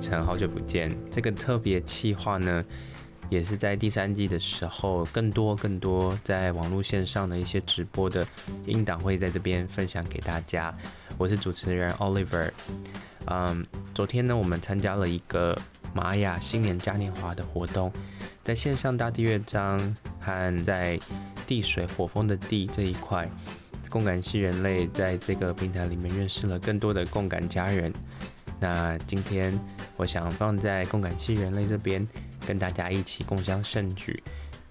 程，好久不见。这个特别企划呢，也是在第三季的时候，更多更多在网络线上的一些直播的音档会在这边分享给大家。我是主持人 Oliver。嗯，昨天呢，我们参加了一个玛雅新年嘉年华的活动，在线上大地乐章和在地水火风的地这一块，共感系人类在这个平台里面认识了更多的共感家人。那今天我想放在共感系人类这边。跟大家一起共襄盛举，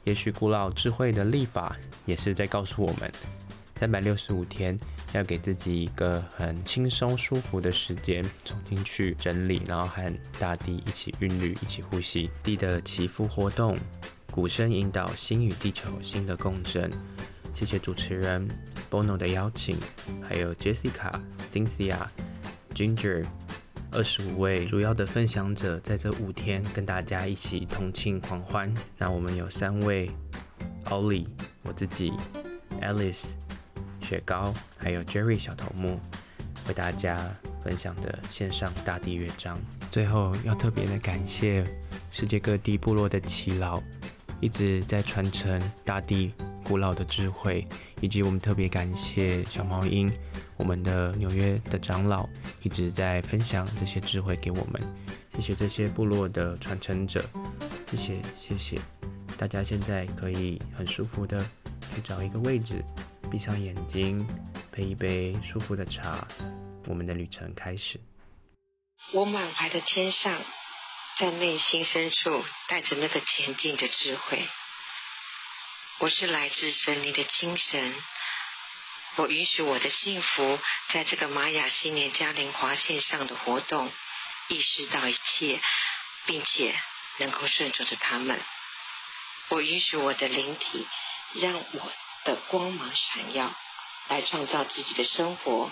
也许古老智慧的历法也是在告诉我们，三百六十五天要给自己一个很轻松舒服的时间，重新去整理，然后和大地一起韵律，一起呼吸。地的祈福活动，鼓声引导心与地球新的共振。谢谢主持人 Bono 的邀请，还有 Jessica、Cynthia、Ginger。二十五位主要的分享者在这五天跟大家一起同庆狂欢。那我们有三位：Ollie、我自己、Alice、雪糕，还有 Jerry 小头目，为大家分享的线上大地乐章。最后要特别的感谢世界各地部落的耆老，一直在传承大地古老的智慧，以及我们特别感谢小猫鹰。我们的纽约的长老一直在分享这些智慧给我们，谢谢这些部落的传承者，谢谢谢谢，大家现在可以很舒服的去找一个位置，闭上眼睛，配一杯舒服的茶，我们的旅程开始。我满怀的天上，在内心深处带着那个前进的智慧，我是来自神灵的精神。我允许我的幸福在这个玛雅新年嘉年华线上的活动，意识到一切，并且能够顺从着他们。我允许我的灵体让我的光芒闪耀，来创造自己的生活，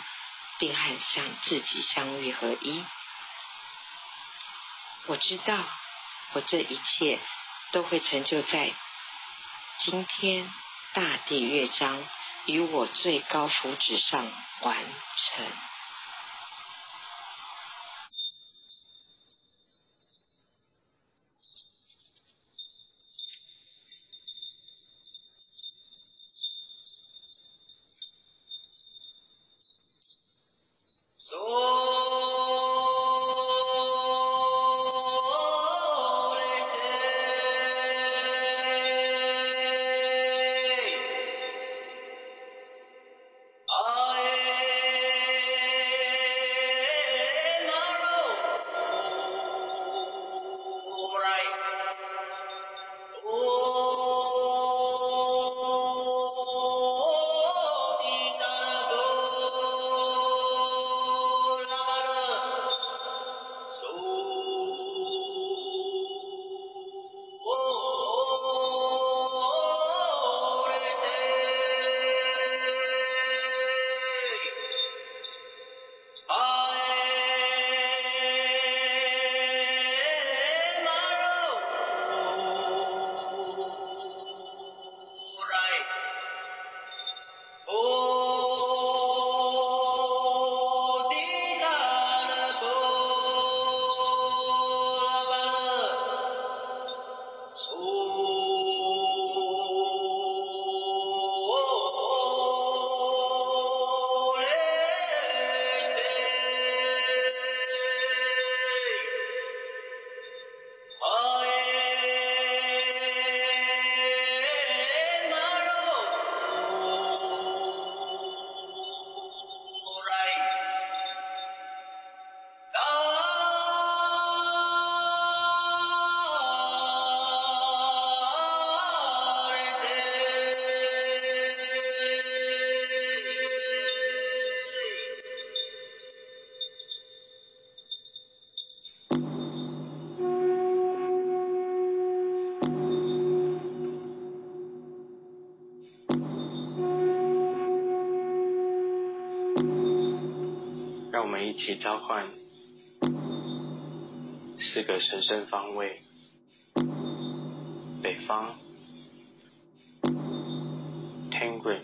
并和向自己相遇合一。我知道，我这一切都会成就在今天大地乐章。与我最高福祉上完成。换四个神圣方位：北方 Tangram，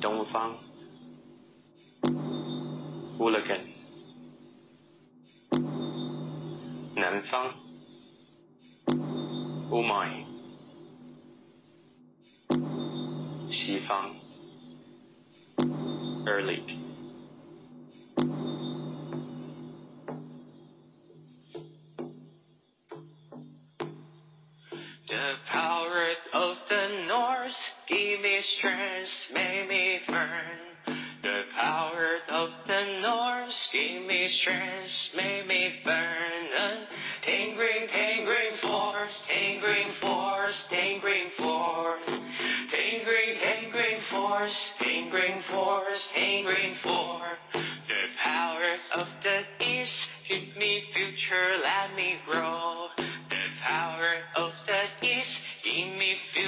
东方 Ulagan，南方 Umai，西方 Early。The power of the north give me strength, make me firm. The power of the north give me strength, make me firm. Tingling, tingling force, tingling force, tingling force. Tingling, tingling force, tingling force, tingling force. The power of the east give me future, let me grow. The power of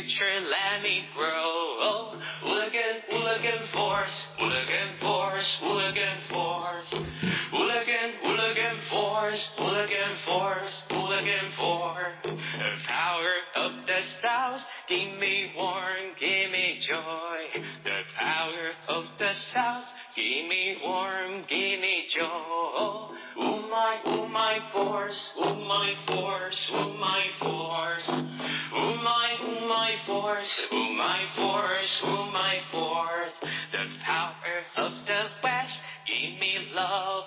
future, let me grow. Looking, looking force, looking force, looking force. Looking, looking for, looking for, looking for. The Power of the stars, give me warm, give me joy. Of the south. Give me warmth, give me joy. Oh my, oh my force, oh my force, oh my force. Oh my, oh my force, oh my force, oh my force. The power of the west. Give me love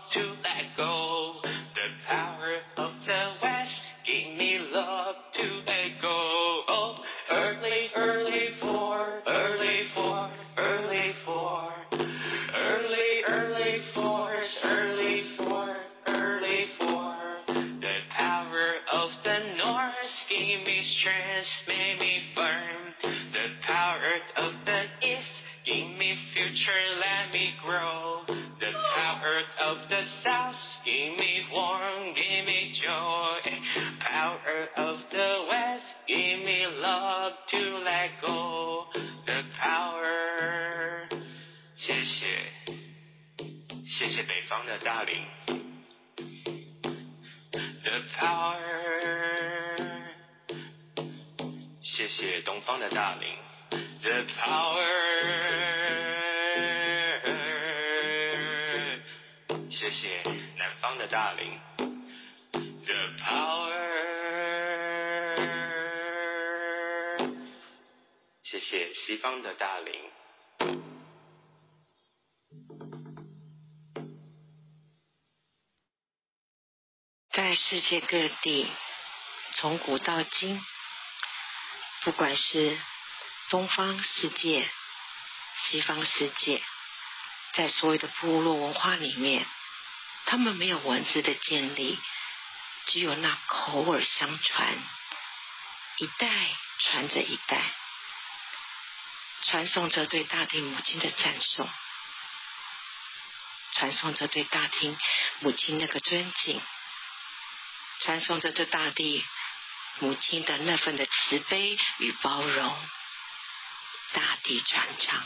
的大林。The power，谢谢东方的大林。The power，谢谢南方的大林。The power，谢谢西方的大林。世界各地，从古到今，不管是东方世界、西方世界，在所有的部落文化里面，他们没有文字的建立，只有那口耳相传，一代传着一代，传送着对大地母亲的赞颂，传送着对大地母亲那个尊敬。传送着这大地母亲的那份的慈悲与包容，大地传唱。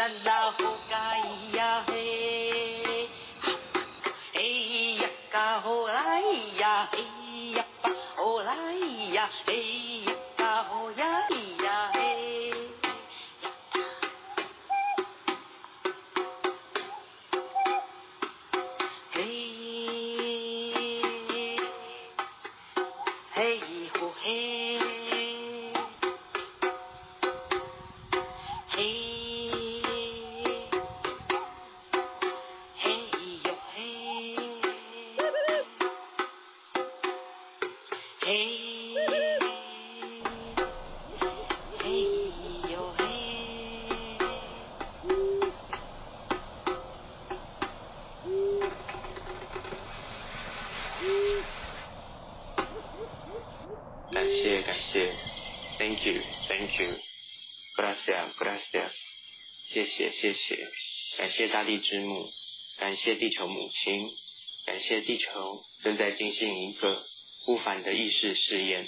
that 谢谢，感谢大地之母，感谢地球母亲，感谢地球正在进行一个不凡的意识试验。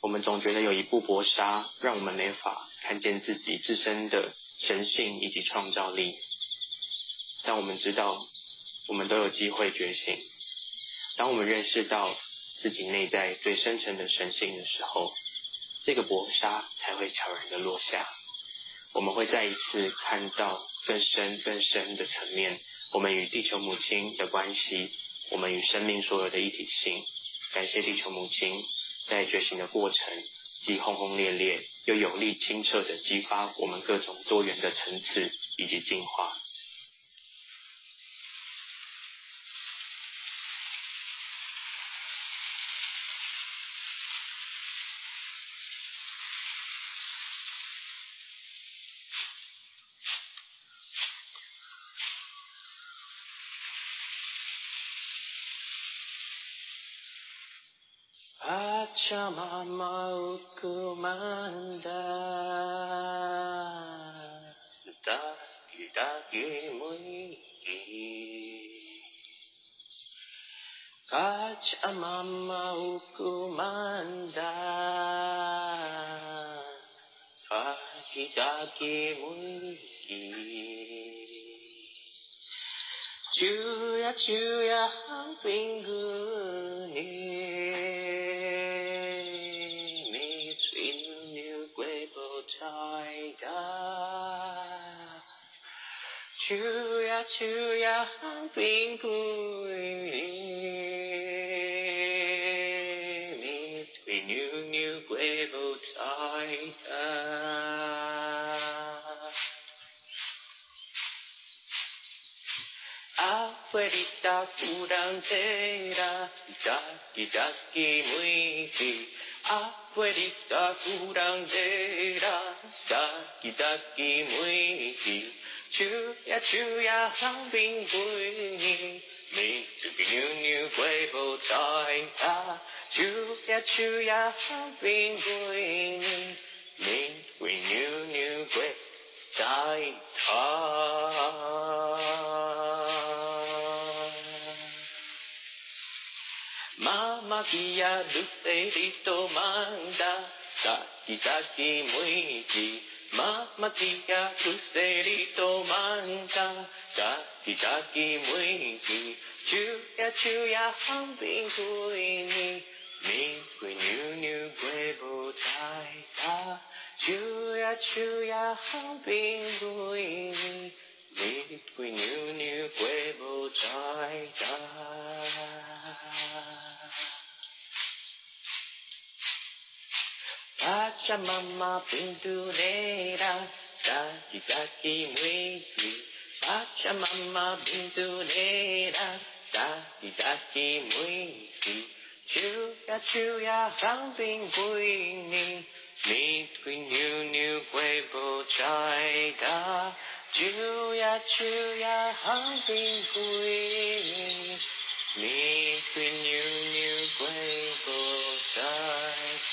我们总觉得有一部薄纱，让我们没法看见自己自身的神性以及创造力。但我们知道，我们都有机会觉醒。当我们认识到自己内在最深层的神性的时候，这个薄纱才会悄然的落下。我们会再一次看到更深更深的层面，我们与地球母亲的关系，我们与生命所有的一体性。感谢地球母亲在觉醒的过程，既轰轰烈烈又有力清澈的激发我们各种多元的层次以及进化。bersama mautku mandang Daki-dakimu Kaç ama mautku mandang Daki-dakimu 主呀主呀，好并不你，对牛牛归不太大。Abuelita curandera, daqui daqui muiti. Abuelita curandera, daqui daqui muiti. 主呀主呀，生命归你，你就给牛牛跪不在他。主呀主呀，生命归你，你为牛牛跪在他。ママキヤルエリトマンダ、サキサキムイチ。妈妈听呀，做生意多忙呀，家己家己每天，昼夜昼夜方便过一年，年过年年过无再打，昼夜昼夜方便过一年，年过年年过无再打。cha mama bindurera kaki kaki mwezi. Pacha mama bindurera kaki kaki mwezi. Chuya chuya sounding buini mitwi nyu nyu kwebo chaiga chuya chuya sounding buini mitwi nyu nyu kwebo chaiga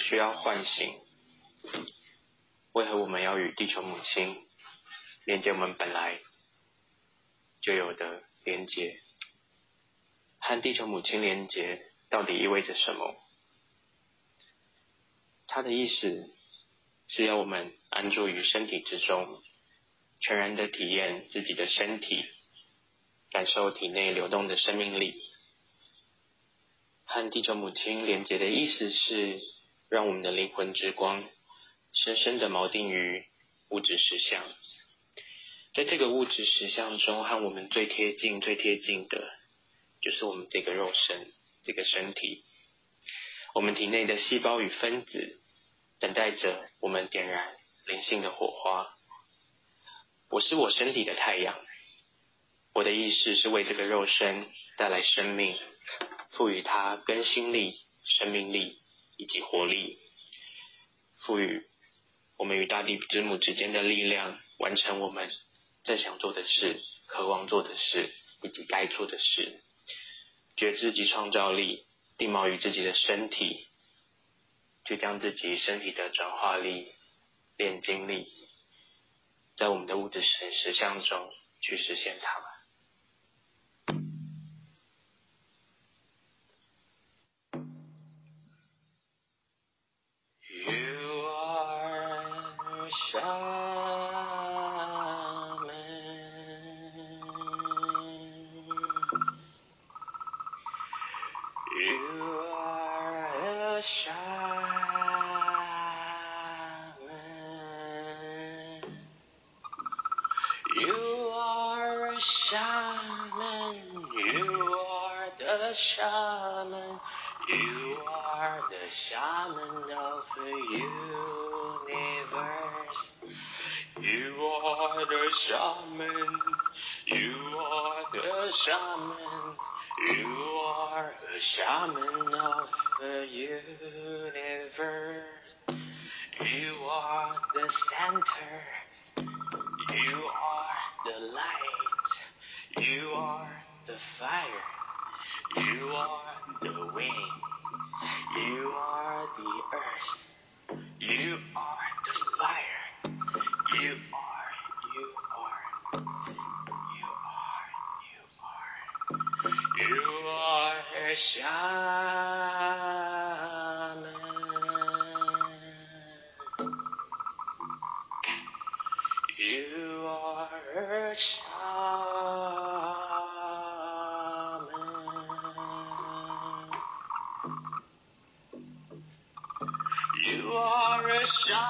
需要唤醒？为何我们要与地球母亲连接我们本来就有的连接？和地球母亲连接到底意味着什么？它的意思是要我们安住于身体之中，全然的体验自己的身体，感受体内流动的生命力。和地球母亲连接的意思是。让我们的灵魂之光深深的锚定于物质实相，在这个物质实相中，和我们最贴近、最贴近的，就是我们这个肉身、这个身体。我们体内的细胞与分子，等待着我们点燃灵性的火花。我是我身体的太阳，我的意识是为这个肉身带来生命，赋予它更新力、生命力。以及活力，赋予我们与大地之母之间的力量，完成我们正想做的事、渴望做的事以及该做的事。觉知及创造力，定锚于自己的身体，去将自己身体的转化力、炼金力，在我们的物质实实相中去实现它们。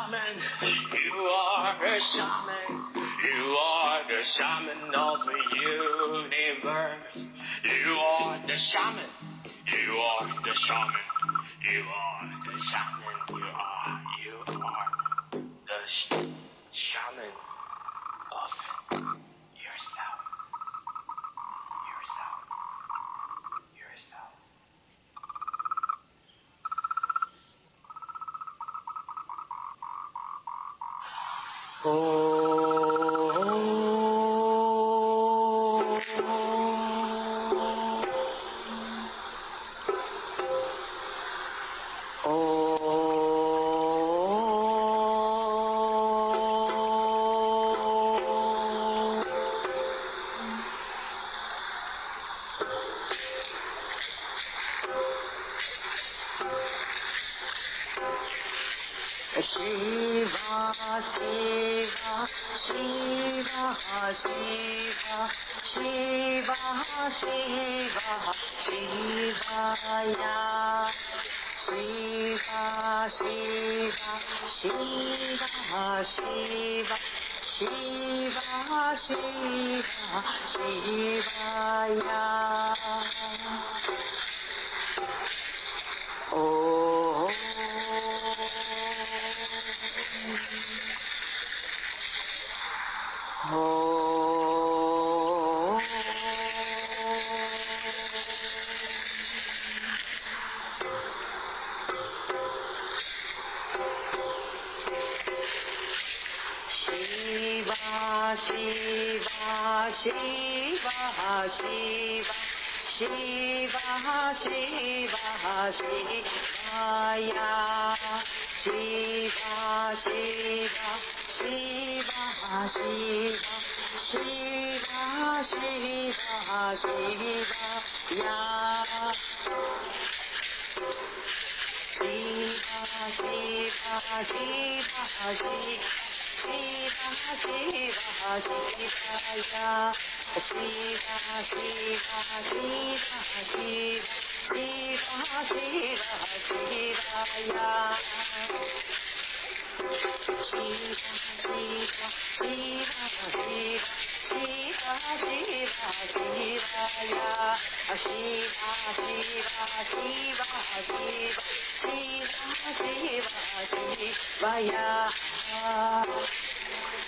Shaman. You are a shaman. You are the shaman of the universe. You are the shaman. You are the shaman. You are the shaman.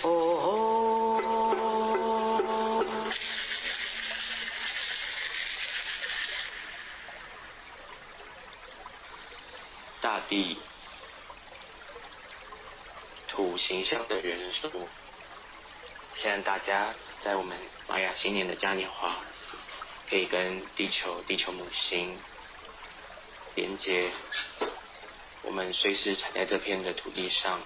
Oh, oh. 地土形象的元素。现在大家在我们玛雅新年的嘉年华，可以跟地球、地球母星连接。我们随时踩在这片的土地上，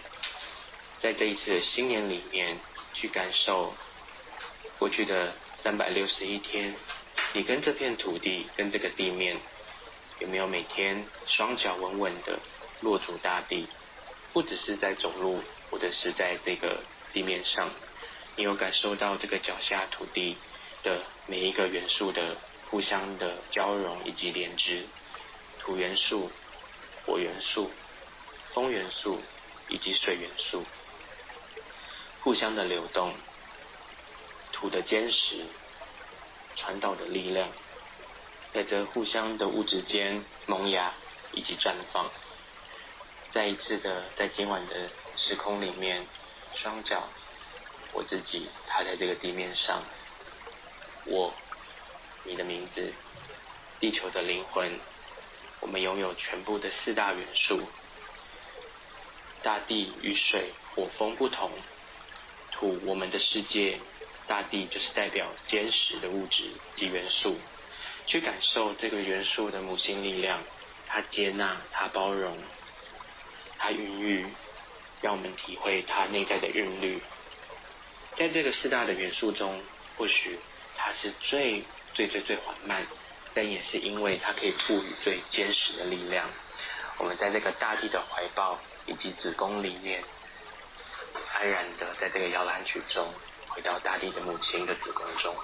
在这一次的新年里面，去感受过去的三百六十一天，你跟这片土地、跟这个地面。有没有每天双脚稳稳的落足大地？不只是在走路，或者是在这个地面上，你有感受到这个脚下土地的每一个元素的互相的交融以及连接？土元素、火元素、风元素以及水元素互相的流动，土的坚实传导的力量。在这互相的物质间萌芽以及绽放。再一次的，在今晚的时空里面，双脚，我自己踏在这个地面上，我，你的名字，地球的灵魂，我们拥有全部的四大元素。大地与水、火、风不同，土我们的世界，大地就是代表坚实的物质及元素。去感受这个元素的母性力量，它接纳，它包容。它孕育，让我们体会它内在的韵律。在这个四大的元素中，或许它是最最最最缓慢，但也是因为它可以赋予最坚实的力量。我们在这个大地的怀抱以及子宫里面，安然的在这个摇篮曲中，回到大地的母亲的子宫中。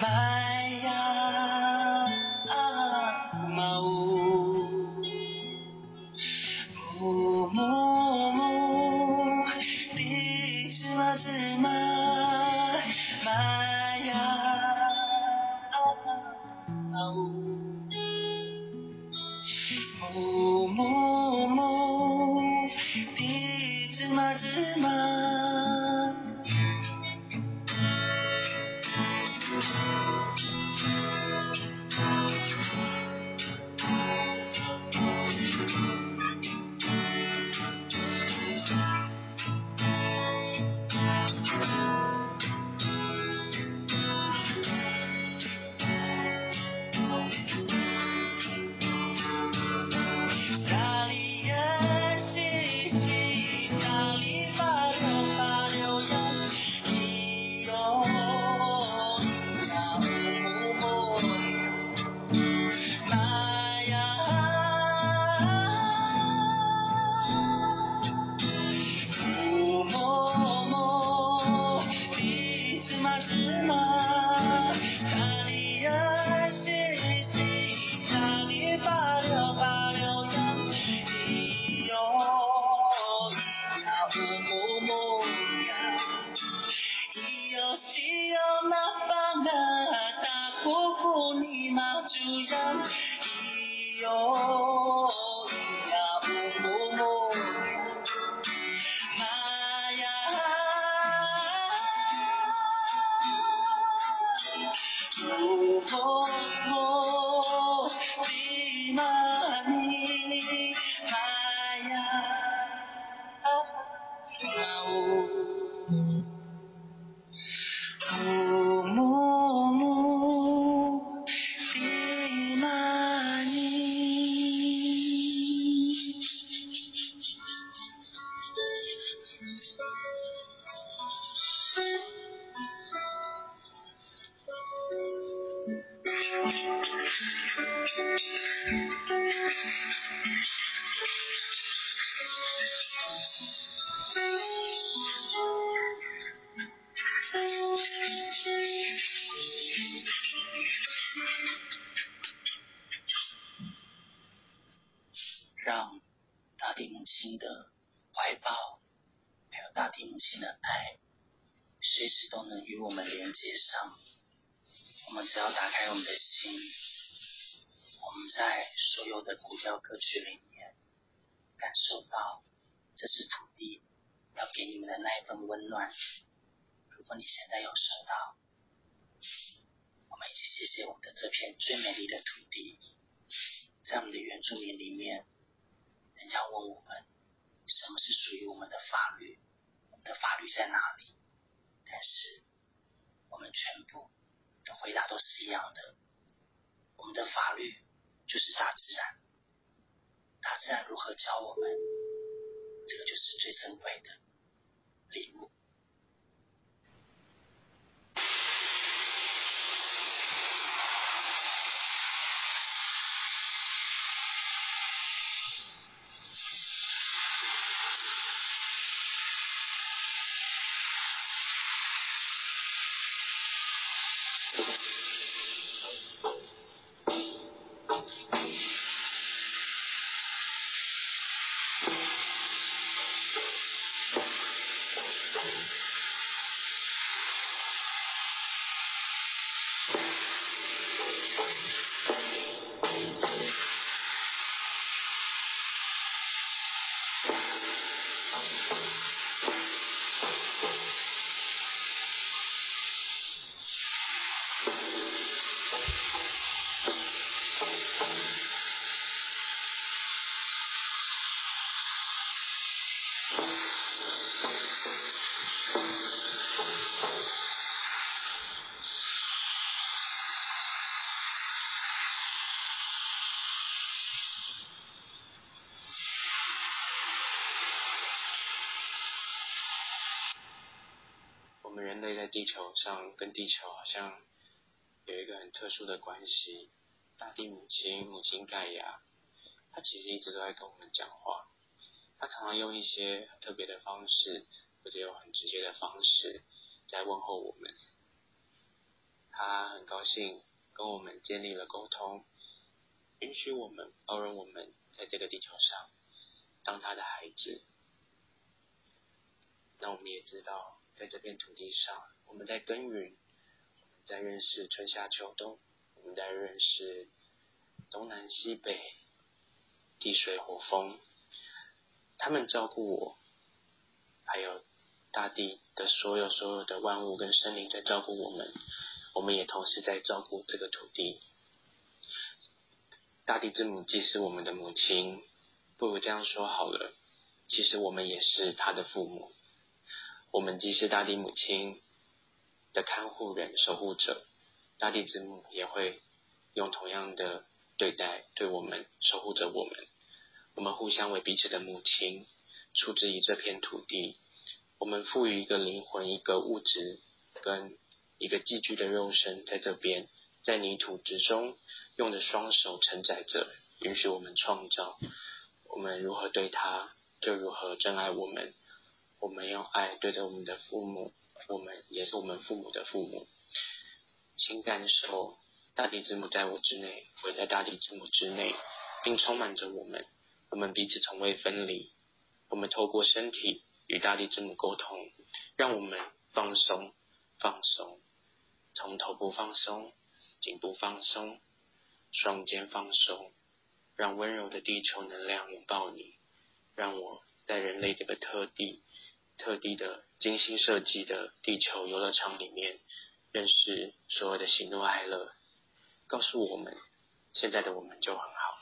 find 让大地母亲的怀抱还有大地母亲的爱随时都能与我们连接上我们只要打开我们的心我们在所有的古调歌曲里面感受到这是土地要给你们的那一份温暖如果你现在有收到我们一起谢谢我们的这片最美丽的土地。在我们的原住民里面人家问我们，什么是属于我们的法律？我们的法律在哪里？但是我们全部的回答都是一样的，我们的法律就是大自然。大自然如何教我们？这个就是最珍贵的礼物。地球上跟地球好像有一个很特殊的关系。大地母亲，母亲盖亚，她其实一直都在跟我们讲话。她常常用一些特别的方式，或者用很直接的方式来问候我们。她很高兴跟我们建立了沟通，允许我们包容我们在这个地球上当她的孩子。那我们也知道。在这片土地上，我们在耕耘，我们在认识春夏秋冬，我们在认识东南西北、地水火风。他们照顾我，还有大地的所有所有的万物跟生灵在照顾我们，我们也同时在照顾这个土地。大地之母既是我们的母亲，不如这样说好了，其实我们也是她的父母。我们既是大地母亲的看护人、守护者，大地之母也会用同样的对待对我们，守护着我们。我们互相为彼此的母亲，出自于这片土地。我们赋予一个灵魂、一个物质跟一个寄居的肉身在这边，在泥土之中，用着双手承载着，允许我们创造。我们如何对他，就如何珍爱我们。我们用爱对着我们的父母，我们也是我们父母的父母。请感受大地之母在我之内，我在大地之母之内，并充满着我们。我们彼此从未分离。我们透过身体与大地之母沟通，让我们放松，放松，从头部放松，颈部放松，双肩放松，让温柔的地球能量拥抱你，让我在人类这个特地。特地的精心设计的地球游乐场里面，认识所有的喜怒哀乐，告诉我们，现在的我们就很好。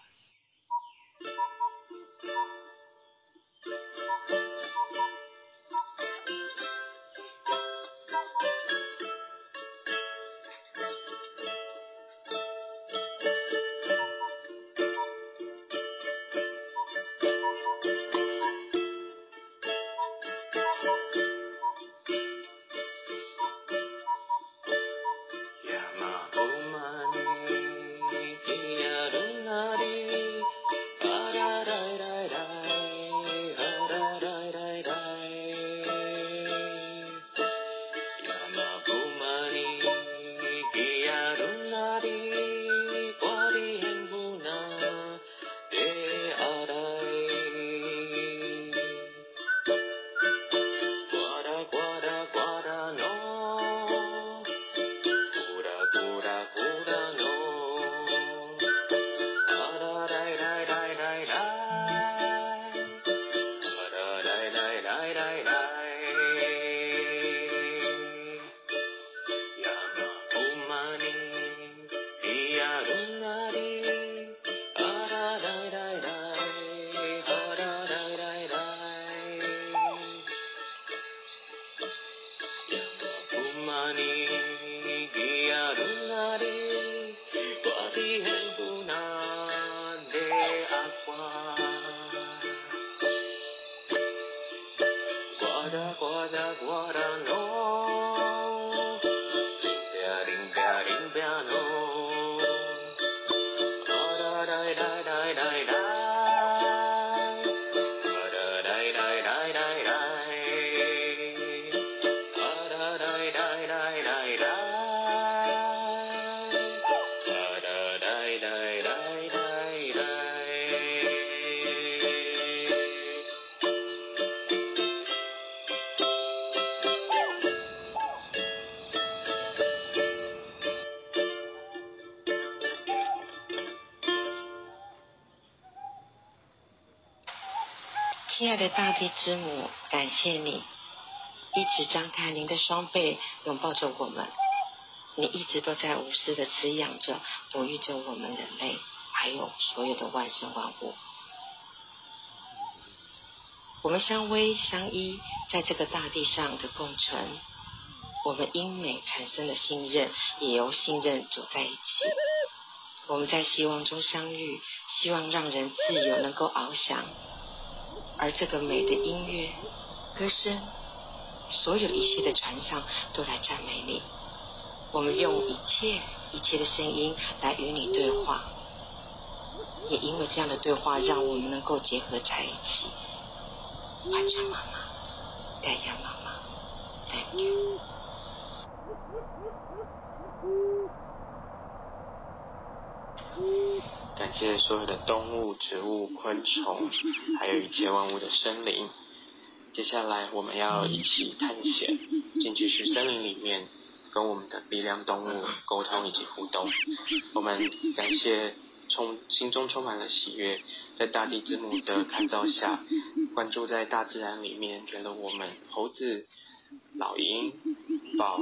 的大地之母，感谢你一直张开您的双臂，拥抱着我们。你一直都在无私的滋养着、哺育着我们人类，还有所有的万生万物。我们相偎相依，在这个大地上的共存。我们因美产生了信任，也由信任走在一起。我们在希望中相遇，希望让人自由能够翱翔。而这个美的音乐、歌声，所有一切的传唱，都来赞美你。我们用一切一切的声音来与你对话，也因为这样的对话，让我们能够结合在一起。完全妈妈，盖亚妈妈感谢所有的动物、植物、昆虫，还有一切万物的生灵。接下来，我们要一起探险，进去去森林里面。跟我们的鼻梁动物沟通以及互动，我们感谢充心中充满了喜悦，在大地之母的看照下，关注在大自然里面，觉得我们猴子、老鹰、豹、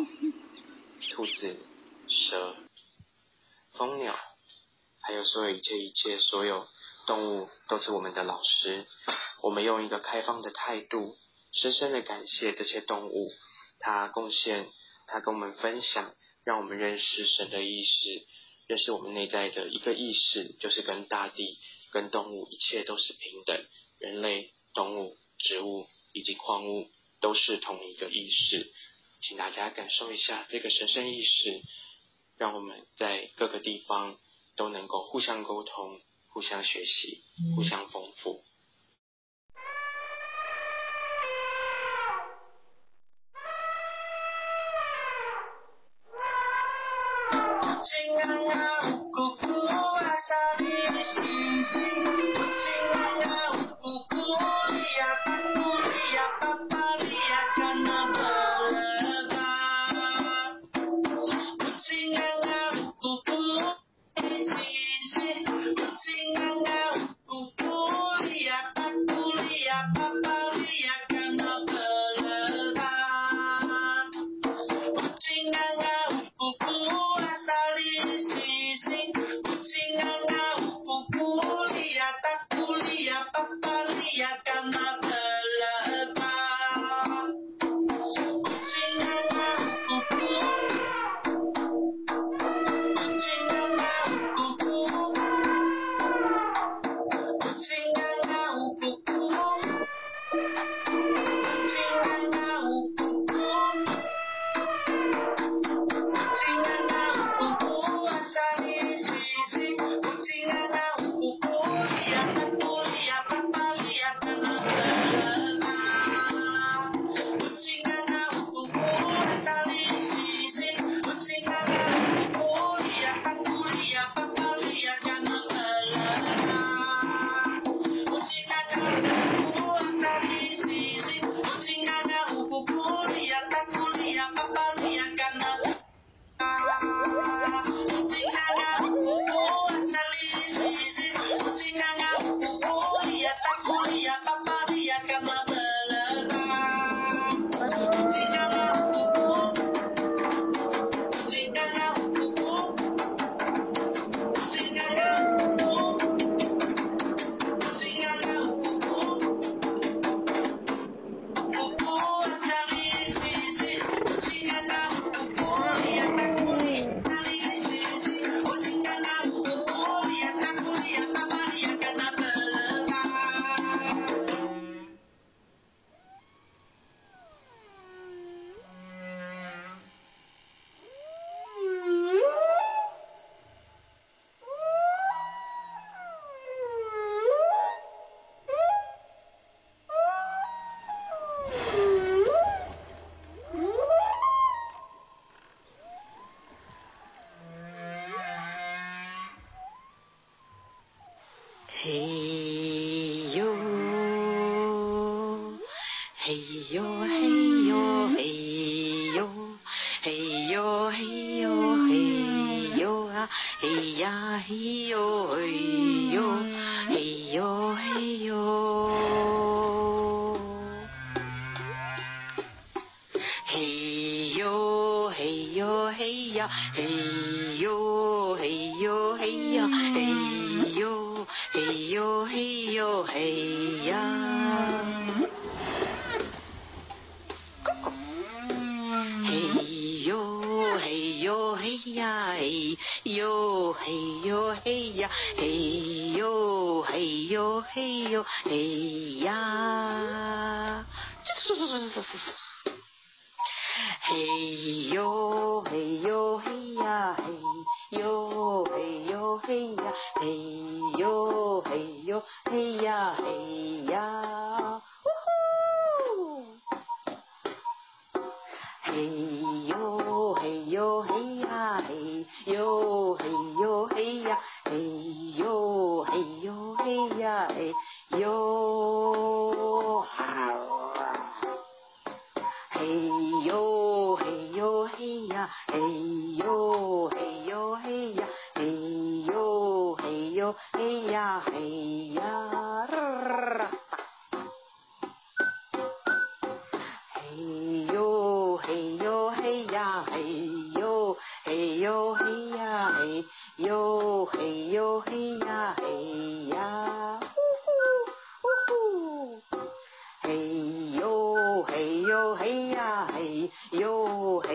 兔子、蛇、蜂鸟，还有所有一切一切所有动物都是我们的老师，我们用一个开放的态度，深深的感谢这些动物，它贡献。它跟我们分享，让我们认识神的意识，认识我们内在的一个意识，就是跟大地、跟动物一切都是平等，人类、动物、植物以及矿物都是同一个意识。请大家感受一下这个神圣意识，让我们在各个地方都能够互相沟通、互相学习、互相丰富。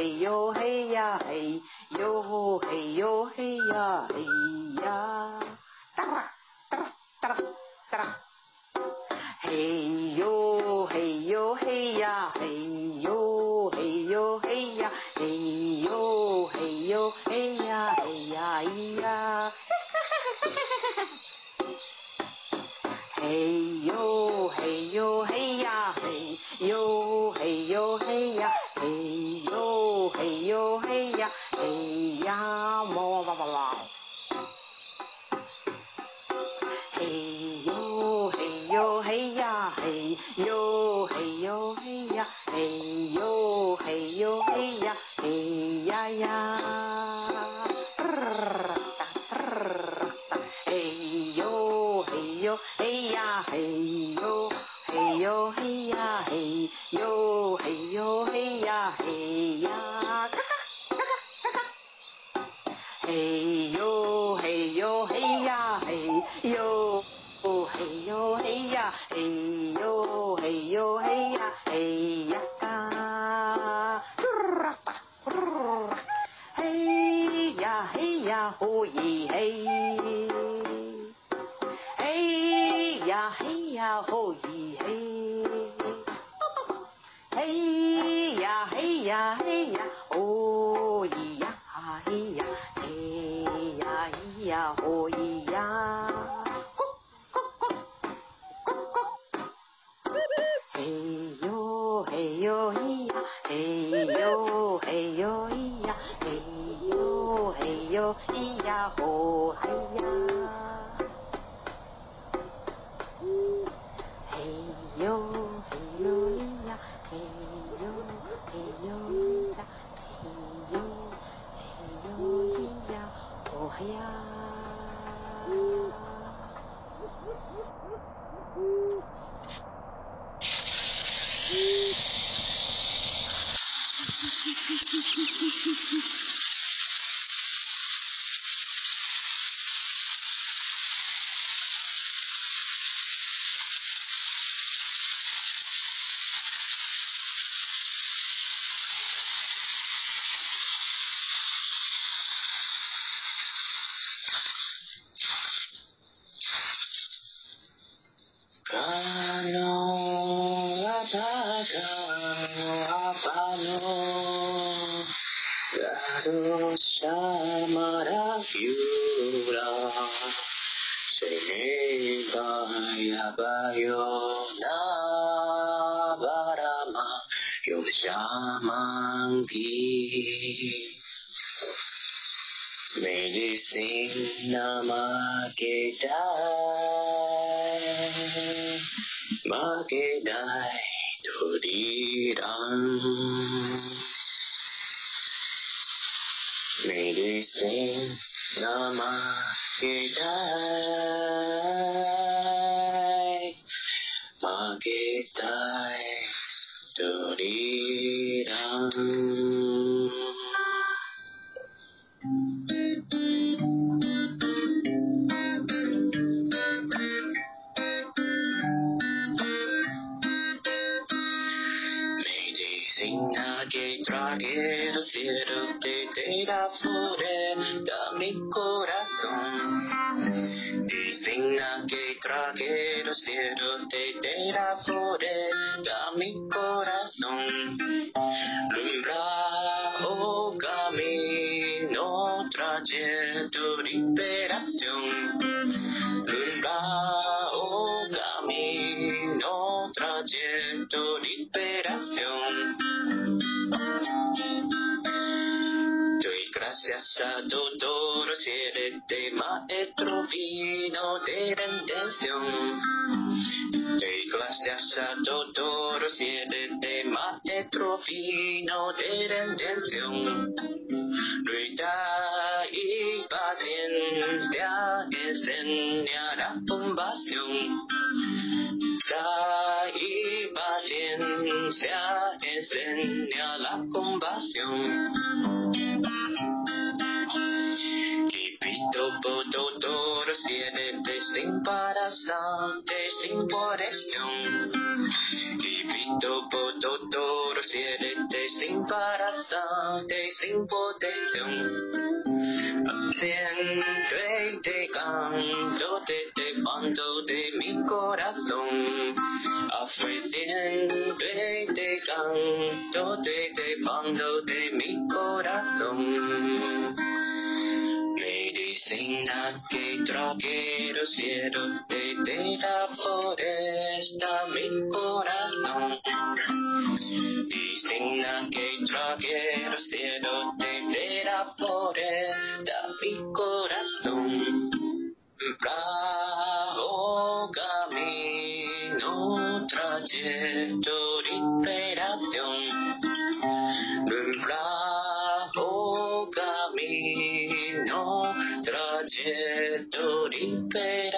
哎呦 Shamarahyura Senebaya Bayo Navarama Yoshamangi Medicina Magedai Magedai Tudirang Namaste Namakitai Magitai mira por ella mi corazón, lumbra o camino, trayendo liberación, lumbra o camino, trayendo liberación. Doy gracias a tu dolor, si eres de maestro vino de la intención doy gracias a todos los siete temas de trofino de la intención. Luita y paciencia enseñará compasión. Luita y paciencia enseñará compasión. todos tienen desembarazantes sin protección. Divito todos tienen desembarazantes sin protección. Siempre te canto, te defando de mi corazón. Siempre te canto, te defando de mi corazón. Reina que troquero cielo, desde la foresta mi corazón. Reina que troquero cielo, desde la foresta mi corazón. Bravo camino, trayecto, liberación. proyecto de.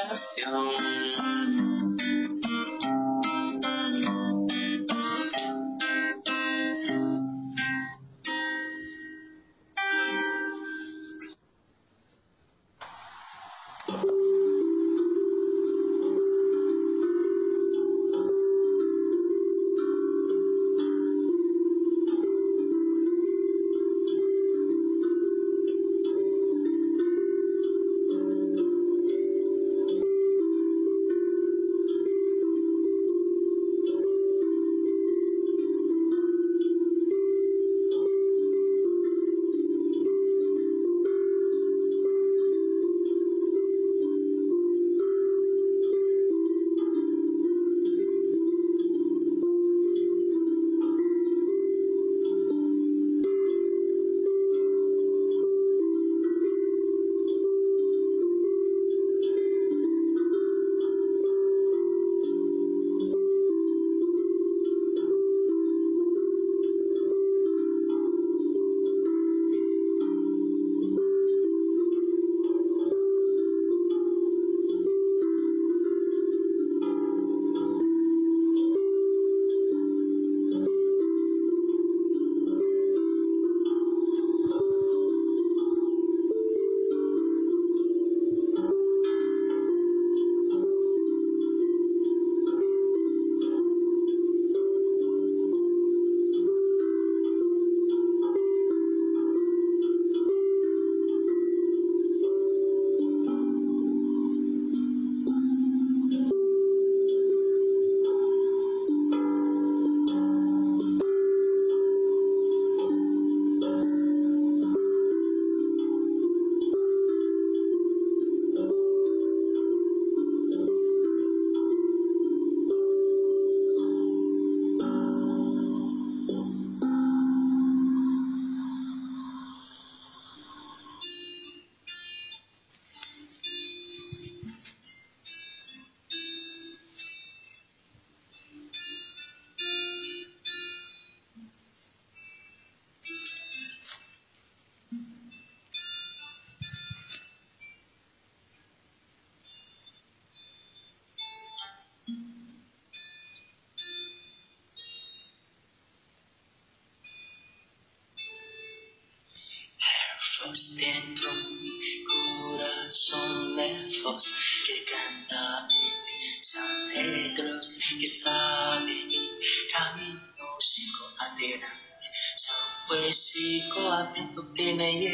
भी तो देना ये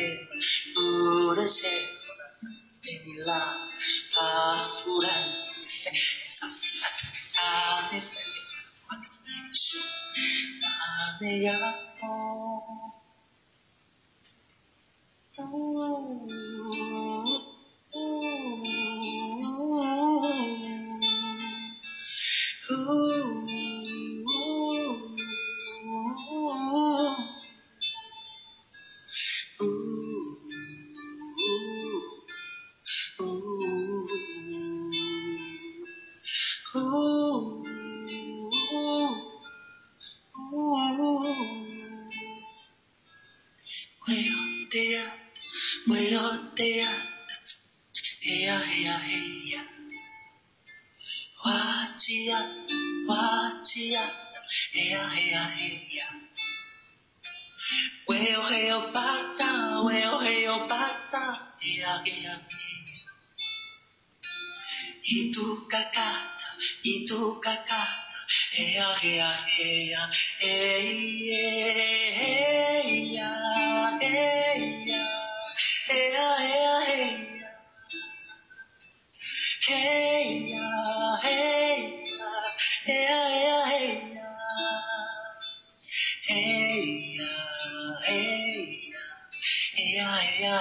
ya ya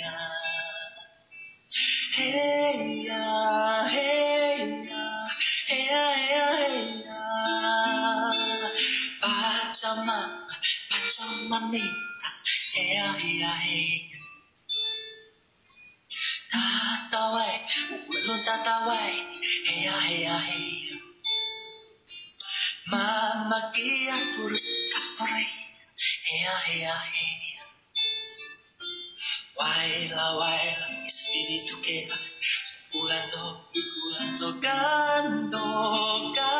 ya Hey ya. Hey ya hey ya hey ya. Pacama pacama minta. Hey ya hey ya hey ya. Tata wai ulun tata wai. Hey ya hey ya hey ya. Mama kia turus kapore hey ya hey ya hey ya. Baila, baila, mi espíritu que va, circulando y curando, cantando, cantando.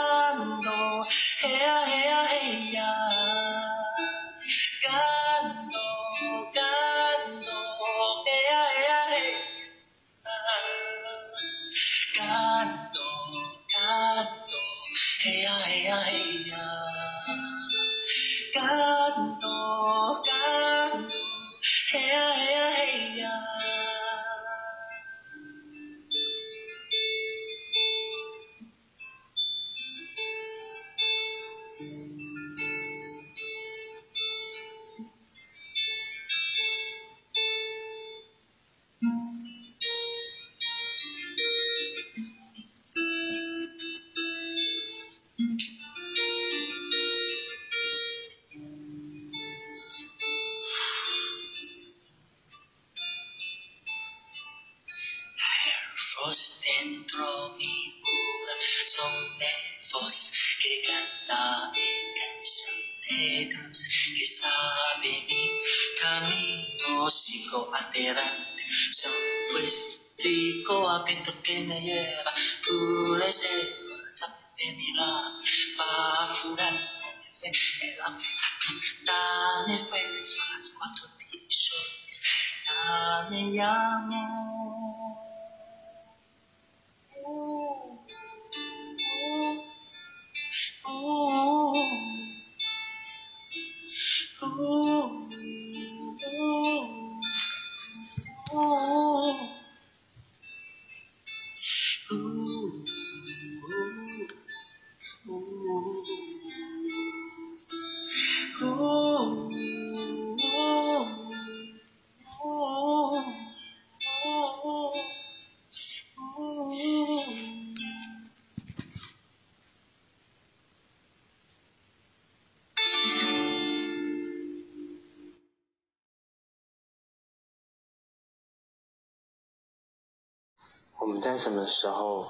我们在什么时候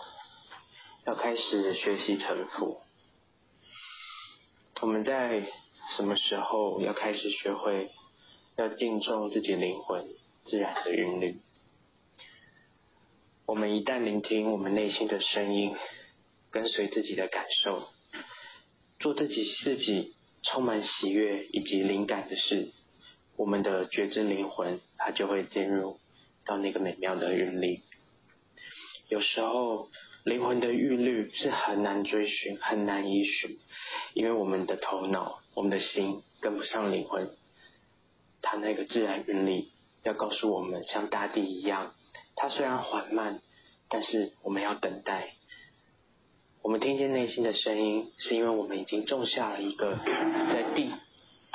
要开始学习臣服？我们在什么时候要开始学会要敬重自己灵魂自然的韵律？我们一旦聆听我们内心的声音，跟随自己的感受，做自己自己充满喜悦以及灵感的事，我们的觉知灵魂它就会进入到那个美妙的韵律。有时候，灵魂的韵律是很难追寻、很难依循，因为我们的头脑、我们的心跟不上灵魂，它那个自然韵律要告诉我们，像大地一样，它虽然缓慢，但是我们要等待。我们听见内心的声音，是因为我们已经种下了一个在地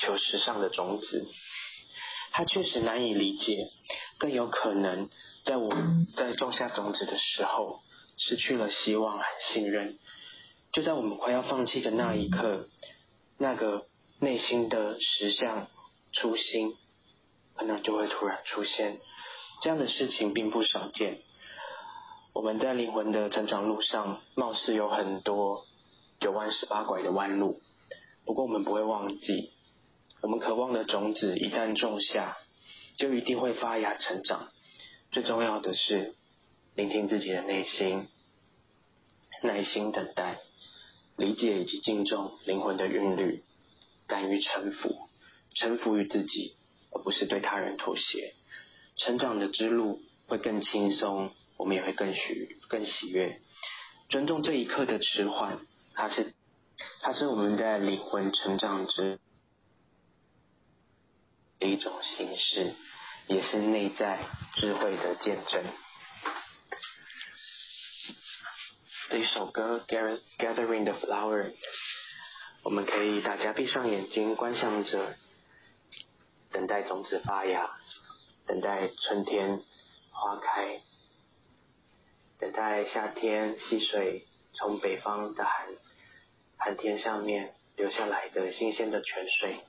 球石上的种子。它确实难以理解，更有可能在我们在种下种子的时候，失去了希望和信任。就在我们快要放弃的那一刻，那个内心的实相初心，可能就会突然出现。这样的事情并不少见。我们在灵魂的成长路上，貌似有很多九弯十八拐的弯路。不过我们不会忘记，我们渴望的种子一旦种下，就一定会发芽成长。最重要的是，聆听自己的内心，耐心等待，理解以及敬重灵魂的韵律，敢于臣服，臣服于自己，而不是对他人妥协。成长的之路会更轻松。我们也会更喜更喜悦，尊重这一刻的迟缓，它是它是我们在灵魂成长之的一种形式，也是内在智慧的见证。这一首歌《Gathering the Flower》，我们可以大家闭上眼睛，观想着，等待种子发芽，等待春天花开。等待夏天溪水从北方的寒寒天上面流下来的新鲜的泉水。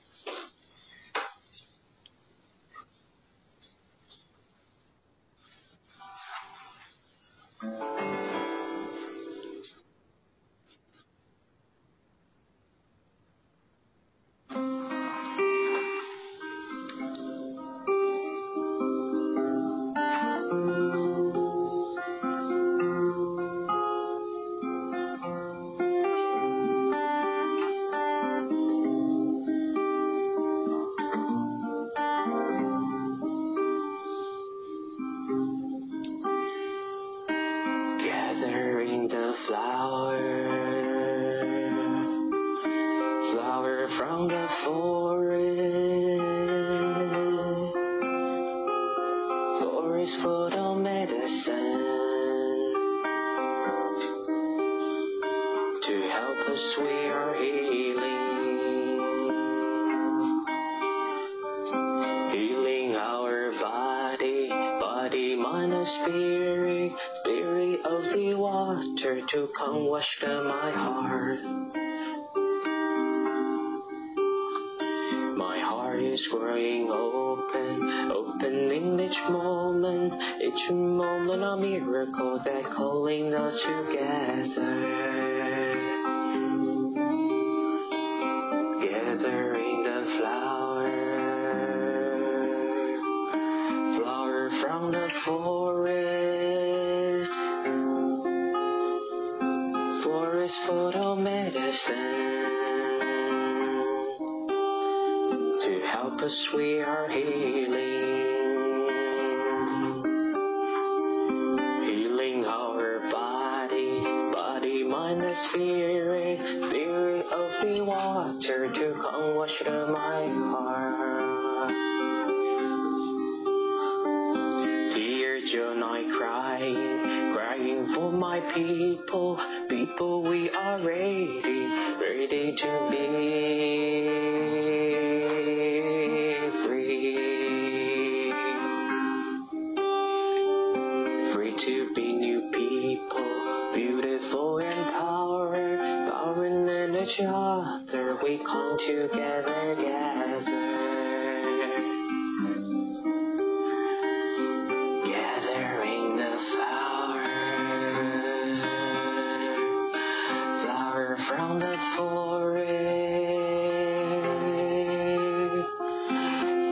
From the forest,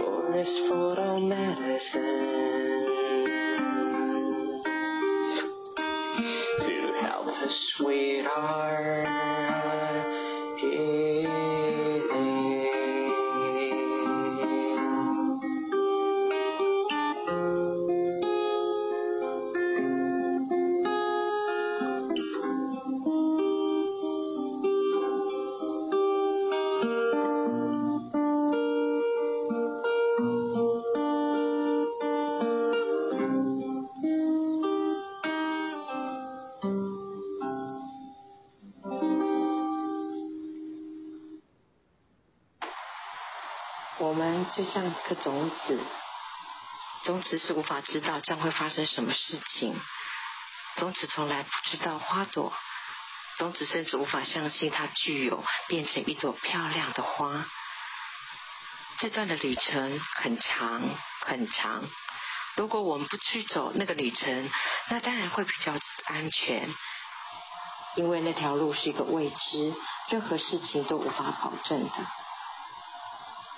Forest photo medicine to help the sweetheart. 像一颗种子，种子是无法知道将会发生什么事情，种子从来不知道花朵，种子甚至无法相信它具有变成一朵漂亮的花。这段的旅程很长很长，如果我们不去走那个旅程，那当然会比较安全。因为那条路是一个未知，任何事情都无法保证的。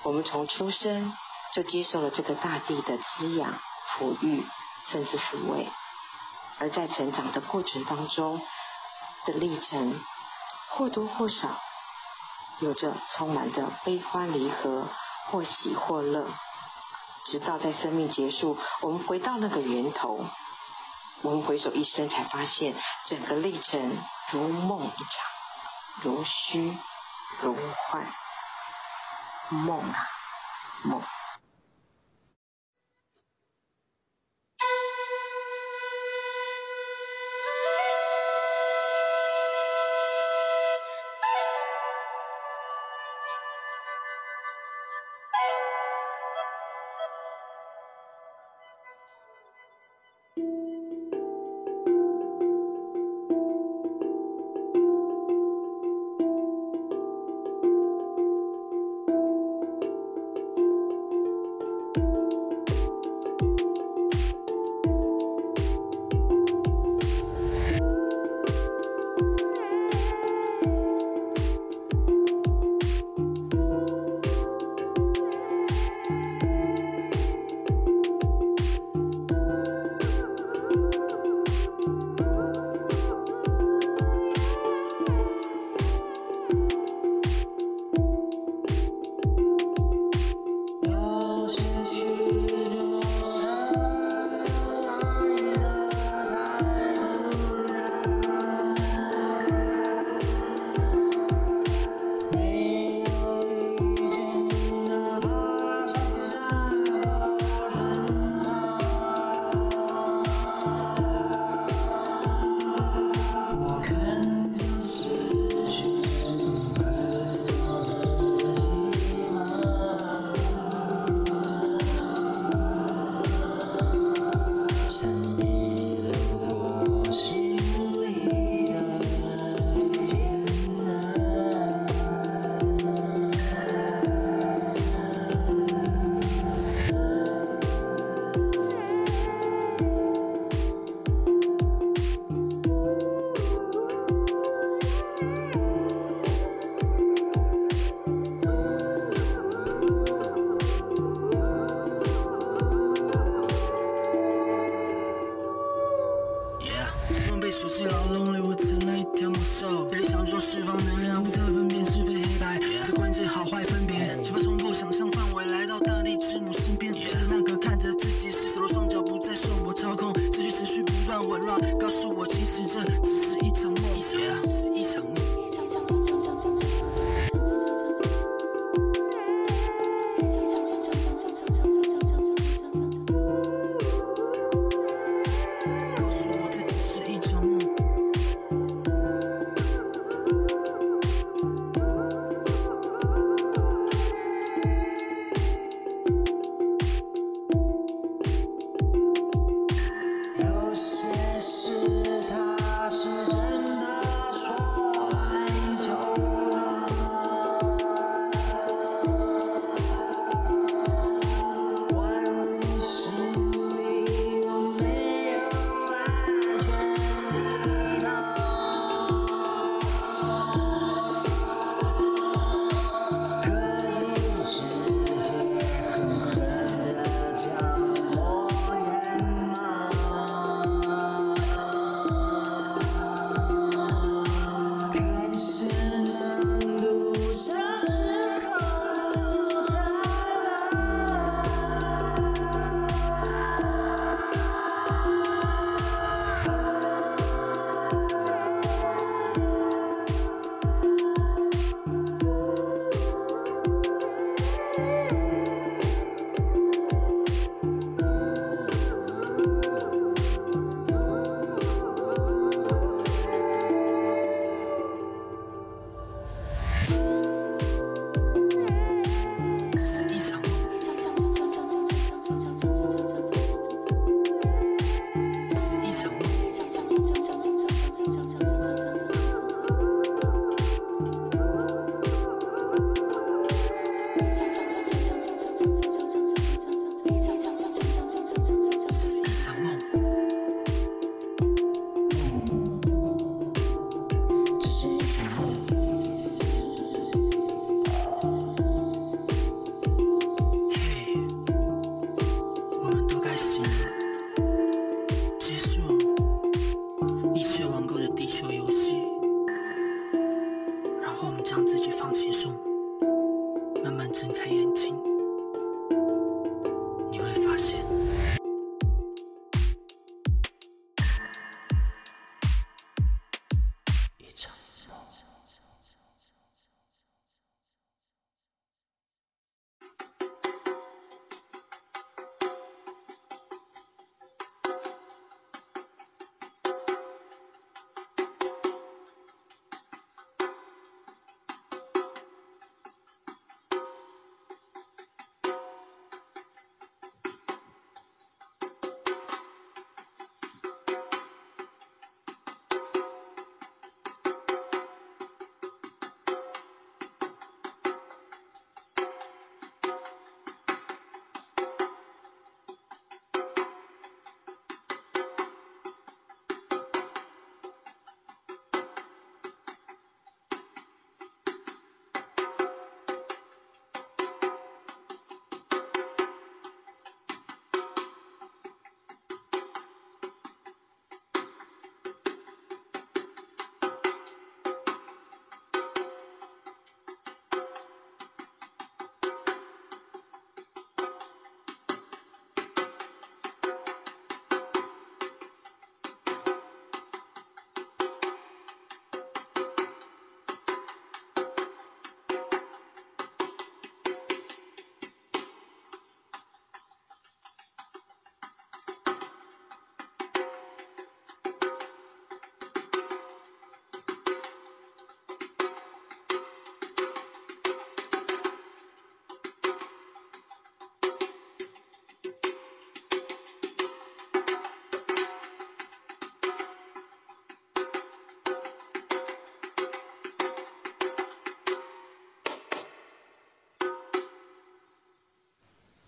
我们从出生就接受了这个大地的滋养、抚育，甚至抚慰，而在成长的过程当中的历程，或多或少有着充满着悲欢离合，或喜或乐，直到在生命结束，我们回到那个源头。我们回首一生，才发现整个历程如梦一场，如虚如幻，梦啊梦。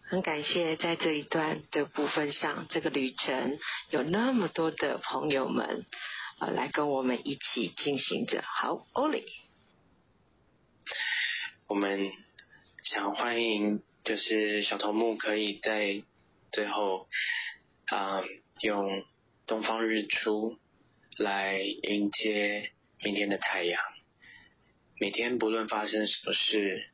很感谢在这一段的部分上，这个旅程有那么多的朋友们，呃，来跟我们一起进行着。好，Oli，我们想欢迎，就是小头目可以在最后，啊、用东方日出来迎接明天的太阳。每天不论发生什么事，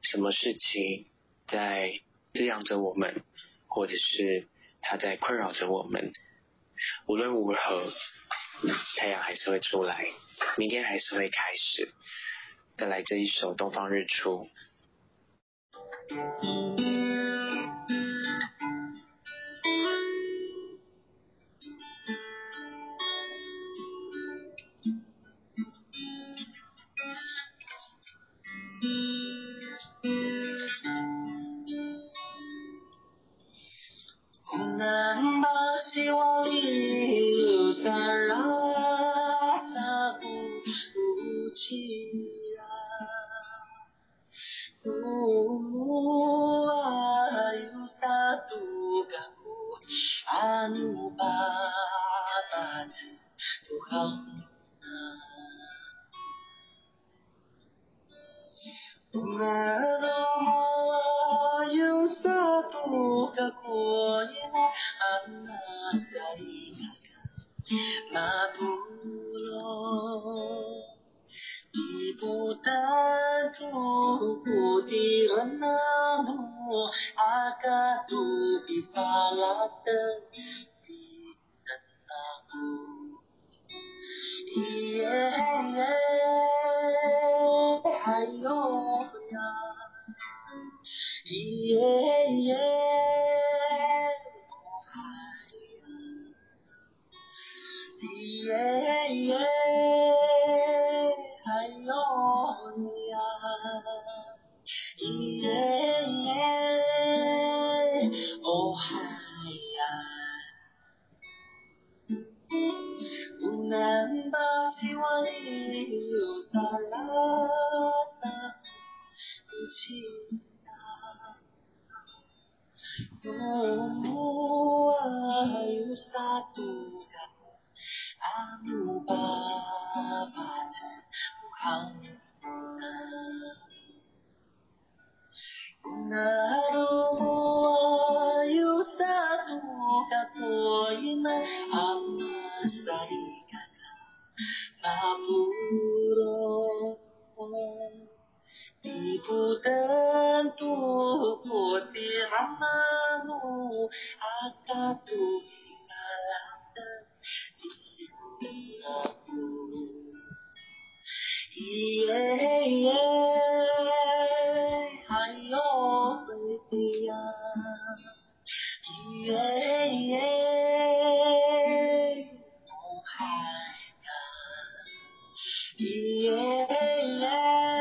什么事情在。滋养着我们，或者是它在困扰着我们。无论如何，太阳还是会出来，明天还是会开始。再来这一首《东方日出》。阿嘎多比萨拉的比的那古，耶耶，还有呀啊，耶耶，我还有你，耶耶，还有你啊，耶。 영원히로 살았다 그친다 너와 유사도가 아무 바바는 강나 나로 모아 유사도가 보이는 앞날이 amurah Tipu tentu kuti ramanu akatu malam aku Iye iye ayo setia. Iye iye Yeah, yeah.